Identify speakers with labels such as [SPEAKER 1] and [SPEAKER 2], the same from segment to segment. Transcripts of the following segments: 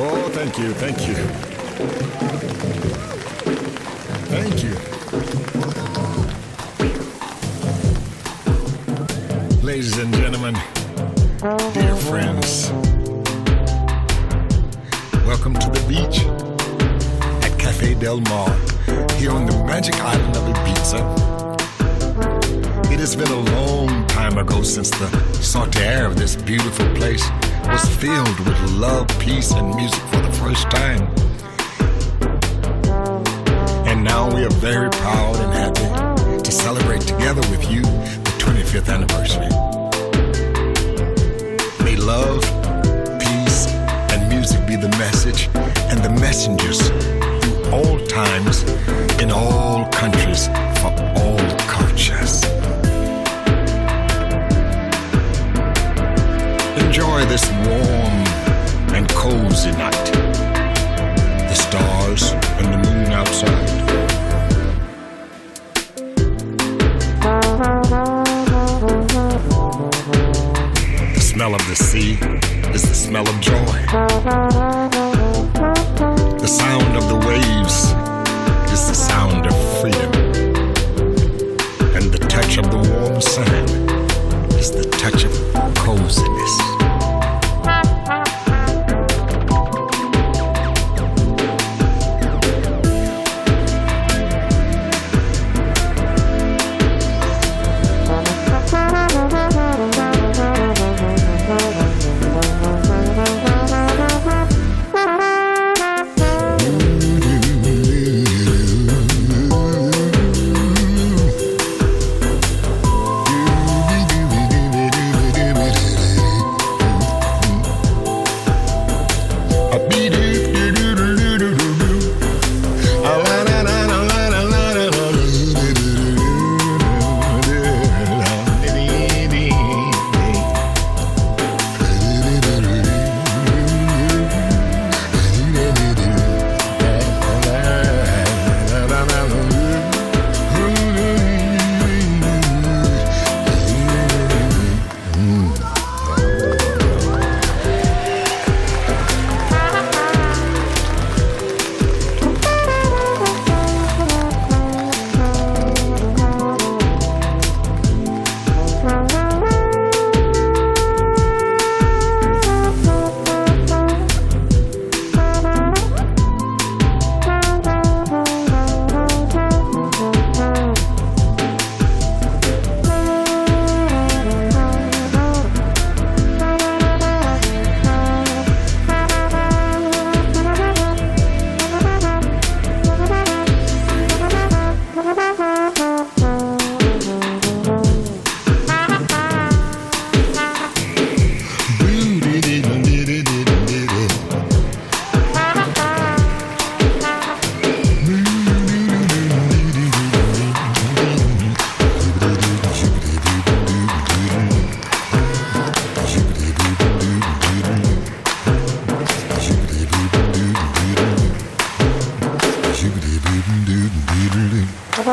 [SPEAKER 1] Oh, thank you, thank you. Thank you. Ladies and gentlemen, dear friends, welcome to the beach at Cafe Del Mar here on the magic island of Ibiza. It has been a long time ago since the salty air of this beautiful place was filled with love, peace, and music for the first time. And now we are very proud and happy to celebrate together with you the 25th anniversary. May love, peace, and music be the message and the messengers through all times, in all countries, for all cultures. Enjoy this warm and cozy night. The stars and the moon outside. The smell of the sea is the smell of joy. The sound of the waves is the sound of freedom. And the touch of the warm sand is the touch of coziness.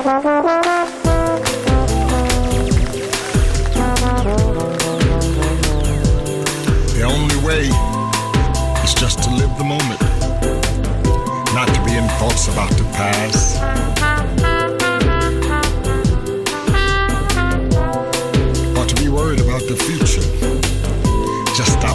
[SPEAKER 1] The only way is just to live the moment, not to be in thoughts about the past. Or to be worried about the future. Just stop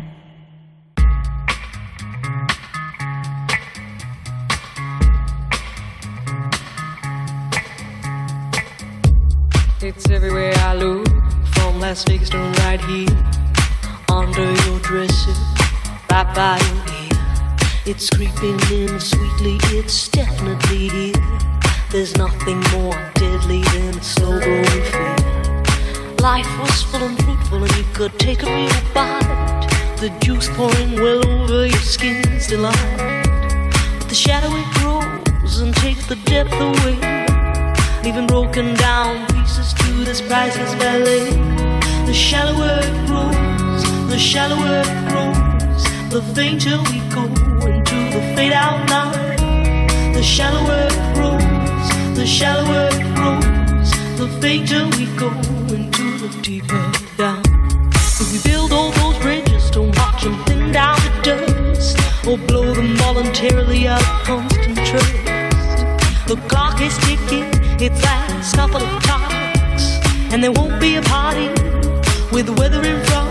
[SPEAKER 2] shallower it grows, the fainter we go into the fade out line. The shallower it grows, the shallower it grows, the fainter we go into the deeper down. If we build all those bridges, don't watch them thin down the dust, or blow them voluntarily out of constant trust. The clock is ticking, it lasts couple of talks, and there won't be a party with the weather in front.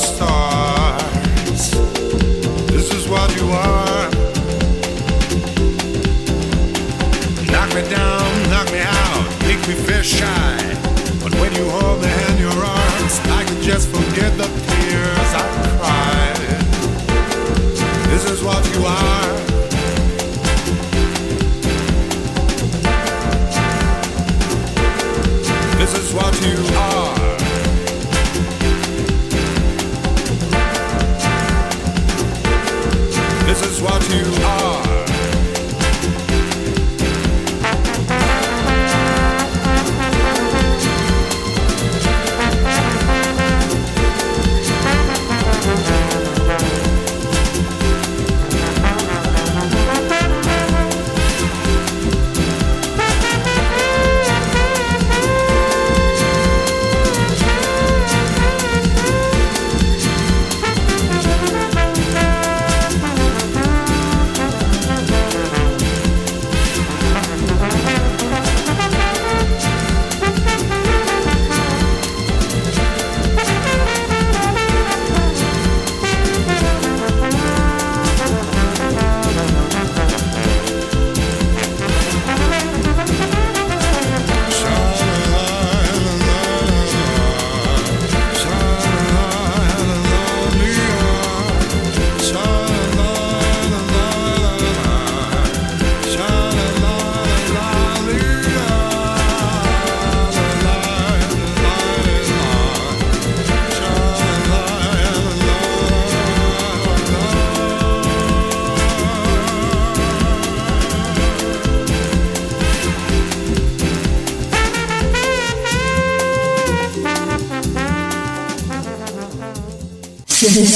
[SPEAKER 3] star.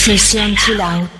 [SPEAKER 4] FM, sesión chill out.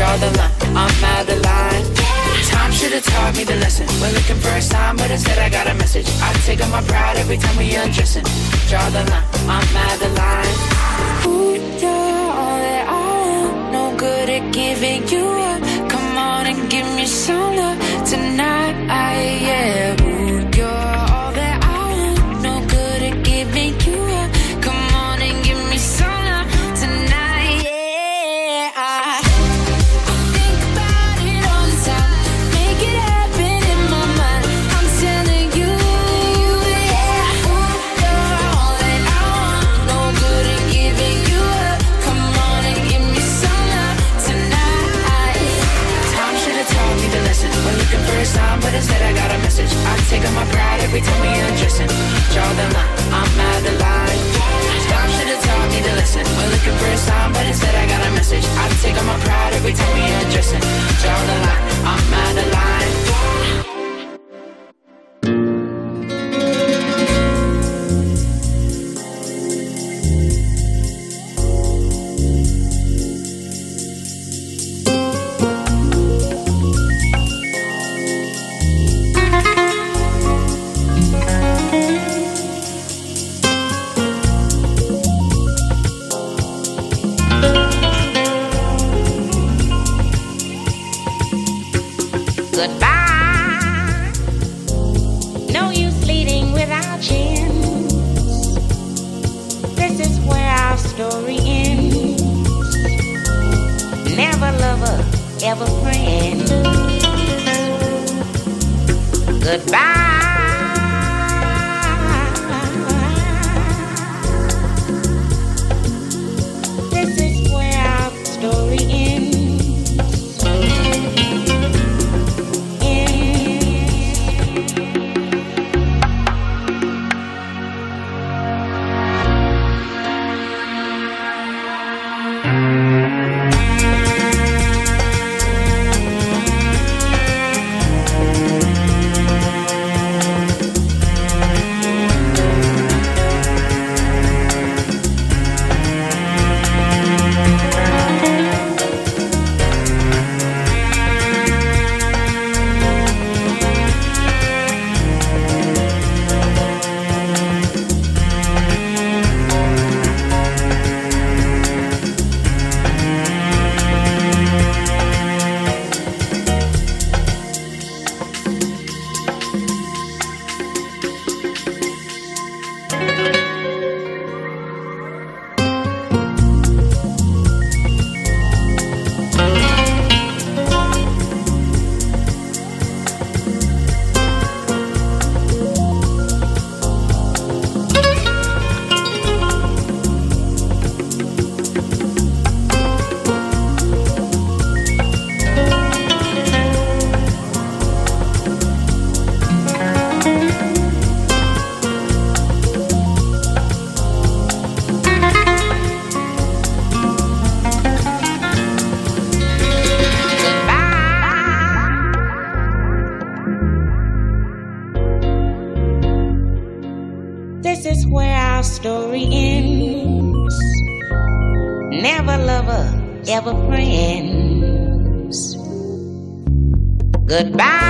[SPEAKER 5] draw the line. I'm out of line. Time should have taught me the lesson. We're looking for a sign, but instead I got a message. I take up my pride every time we undressing. Draw the line. I'm out of line. take on my pride every time we undressing. Draw them up, I'm out of line. Stop should've taught me to listen. We're looking for a sign, but instead I got a message. I take on my pride every time we undressing. Draw the line, I'm out of line.
[SPEAKER 6] ever friends. Goodbye.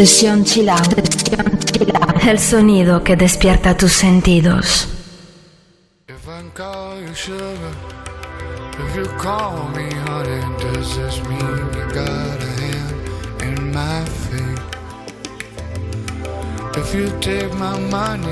[SPEAKER 7] Sesión Chill El sonido que despierta tus sentidos.
[SPEAKER 8] If I call you sugar, if you call me honey, does this mean you got a hand in my fate? If you take my money,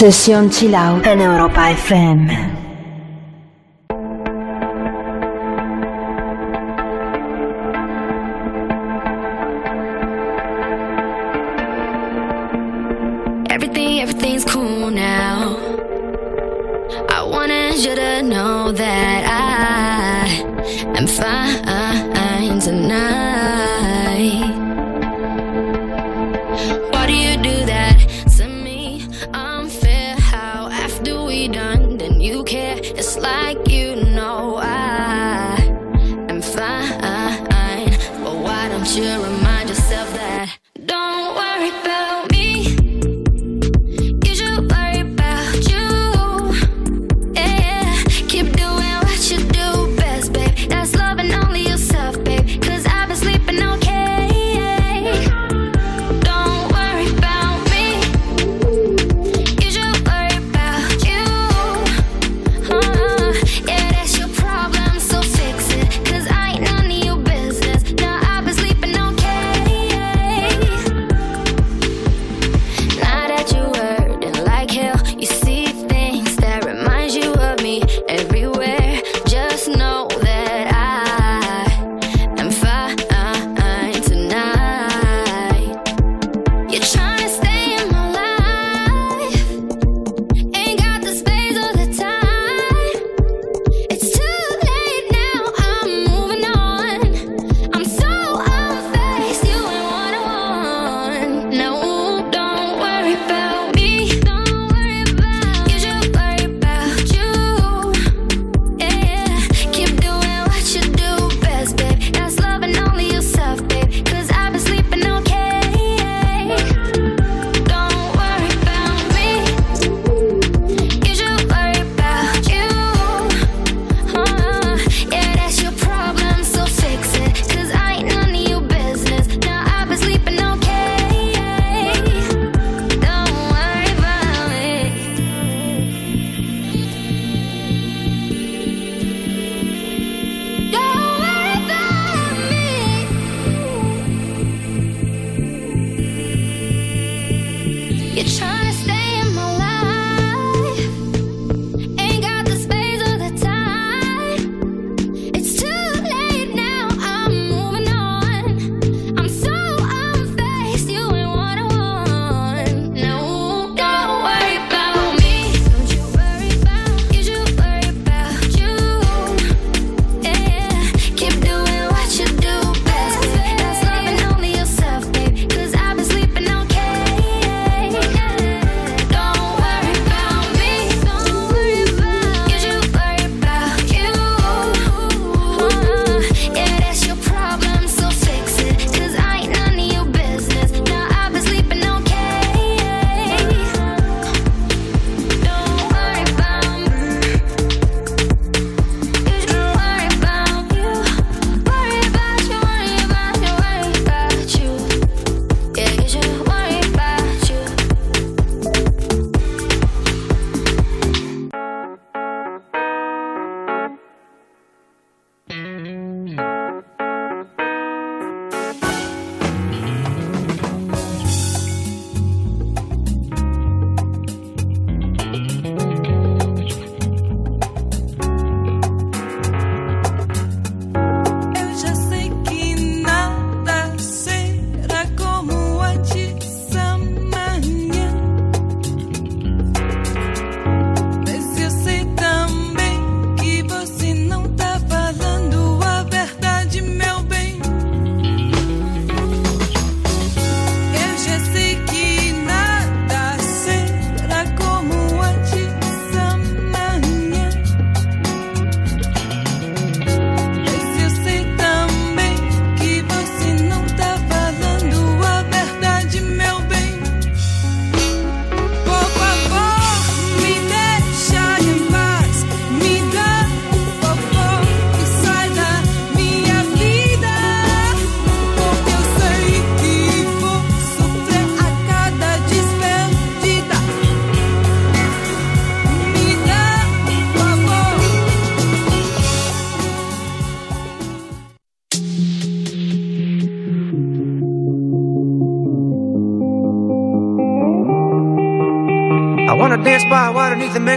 [SPEAKER 9] Sesión Chill Out. En Europa FM.
[SPEAKER 5] Everything, everything's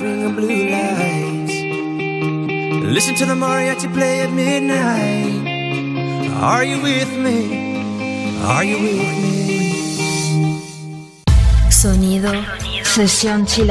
[SPEAKER 10] ring of blue lights. Listen to the mariachi play at midnight. Are you with me? Are you with me? Sonido,
[SPEAKER 9] Sonido. sesión chill.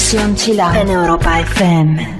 [SPEAKER 11] Sesión Chila en Europa FM.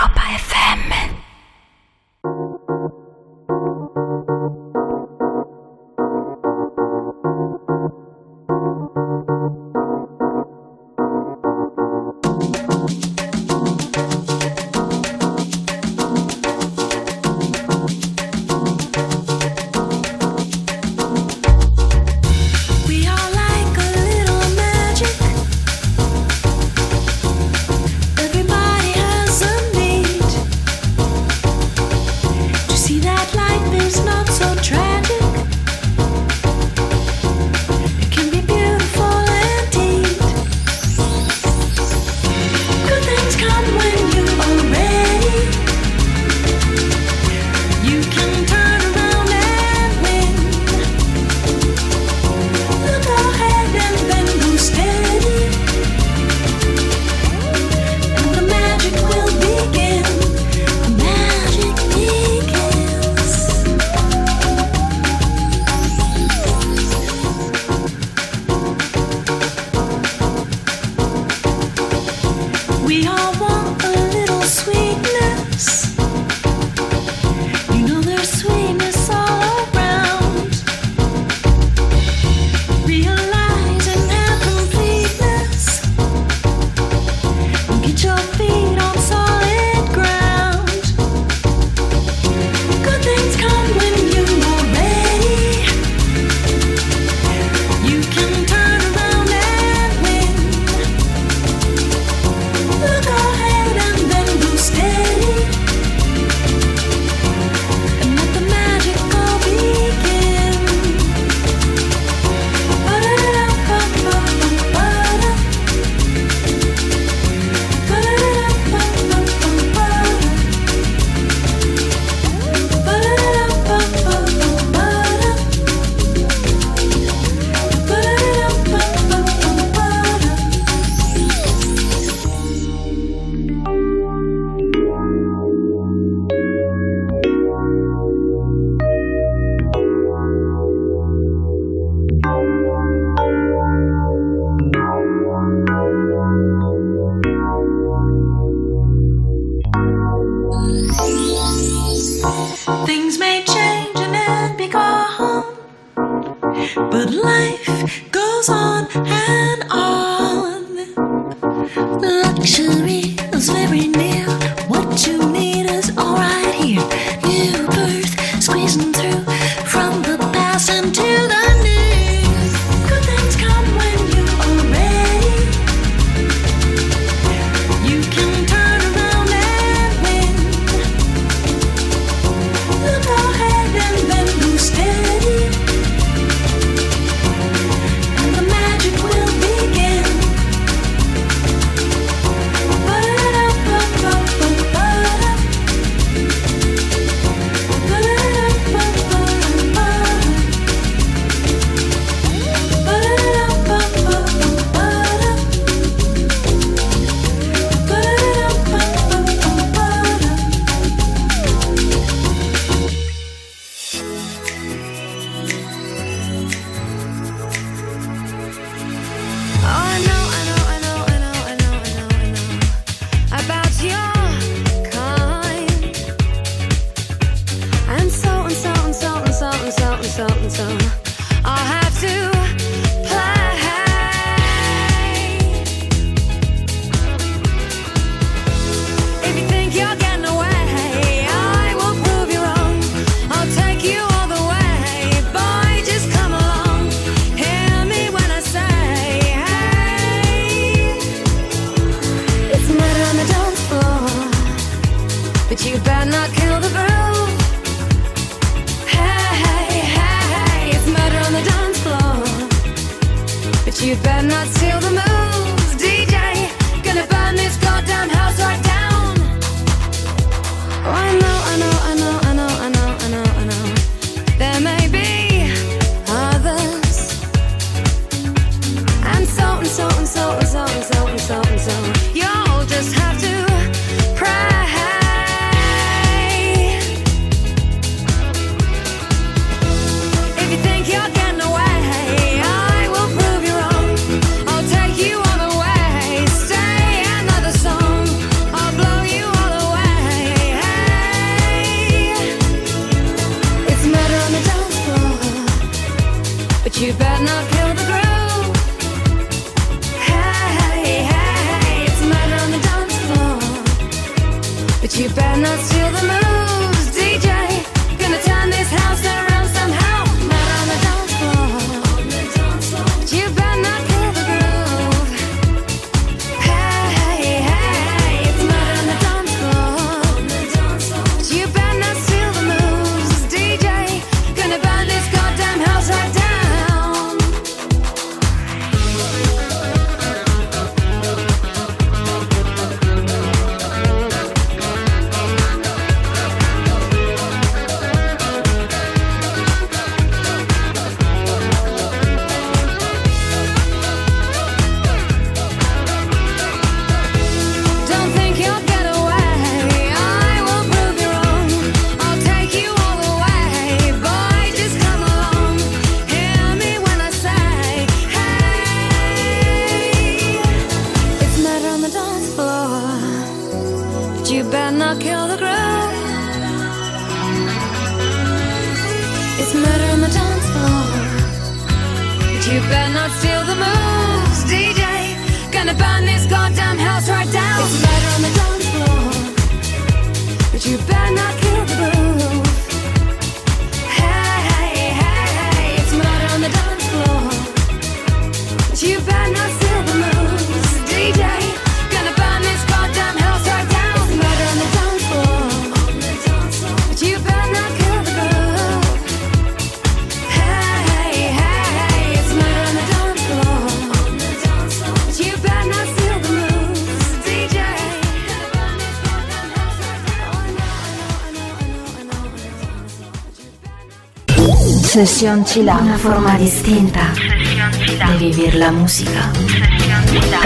[SPEAKER 9] Sesión Chila, una forma distinta de vivir la música.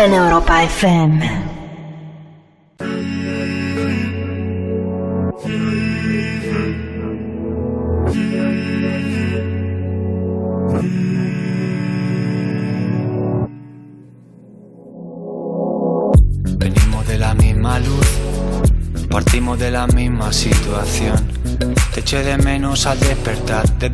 [SPEAKER 9] En Europa FM.
[SPEAKER 10] Venimos de la misma luz, partimos de la misma situación. Te eché de menos al despertar,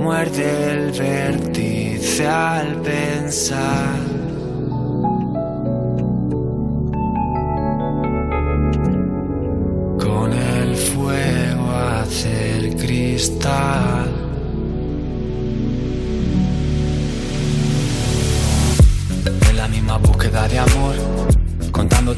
[SPEAKER 10] Muerde el vértice al pensar. Con el fuego hacer cristal.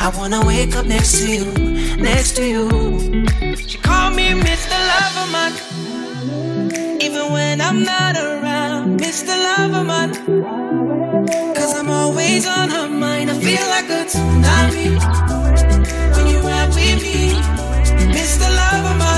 [SPEAKER 12] I wanna wake up next to you, next to you. She called me Mr. Loverman. Even when I'm not around, Mr. Loverman. Cause I'm always on her mind. I feel like a tsunami when you ride with me, Mr. Loverman. Will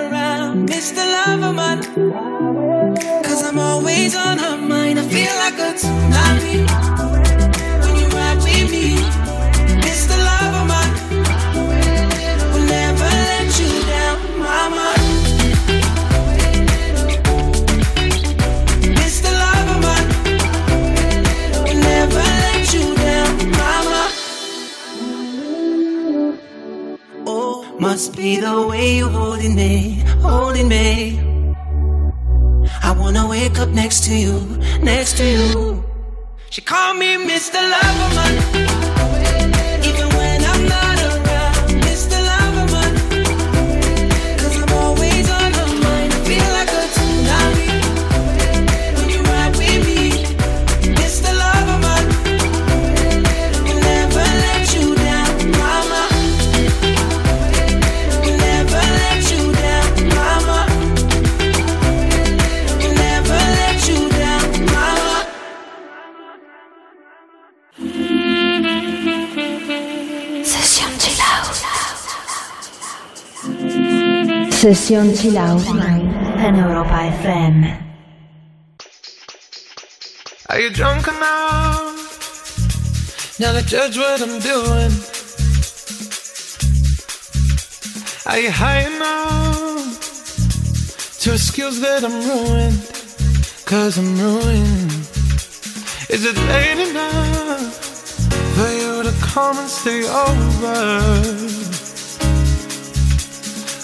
[SPEAKER 12] Mr. Loverman. Cause I'm always on her mind. I feel like a tsunami when you ride with me, Mr. Loverman. Will never let you down, mama. Mr. Loverman. Will never let you down, mama. Oh, must be the way you're holding me, holding me. I wanna wake up next to you, next to you. She called me Mr. Loverman.
[SPEAKER 9] Sesión Chill Out en Europa FM.
[SPEAKER 10] Are you drunk enough now to judge what I'm doing? Are you high enough to excuse that I'm ruined? Cause I'm ruined. Is it late enough for you to come and stay over?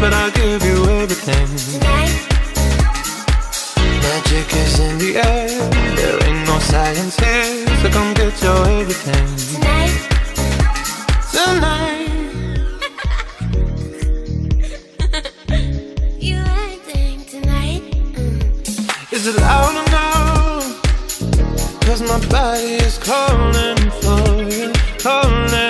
[SPEAKER 10] but I'll give you everything.
[SPEAKER 11] tonight,
[SPEAKER 10] Magic is in the air, there ain't no science here, so come get your everything.
[SPEAKER 11] tonight.
[SPEAKER 10] Tonight,
[SPEAKER 11] You acting tonight. Mm.
[SPEAKER 10] is it loud enough? Cause my body is calling for you, calling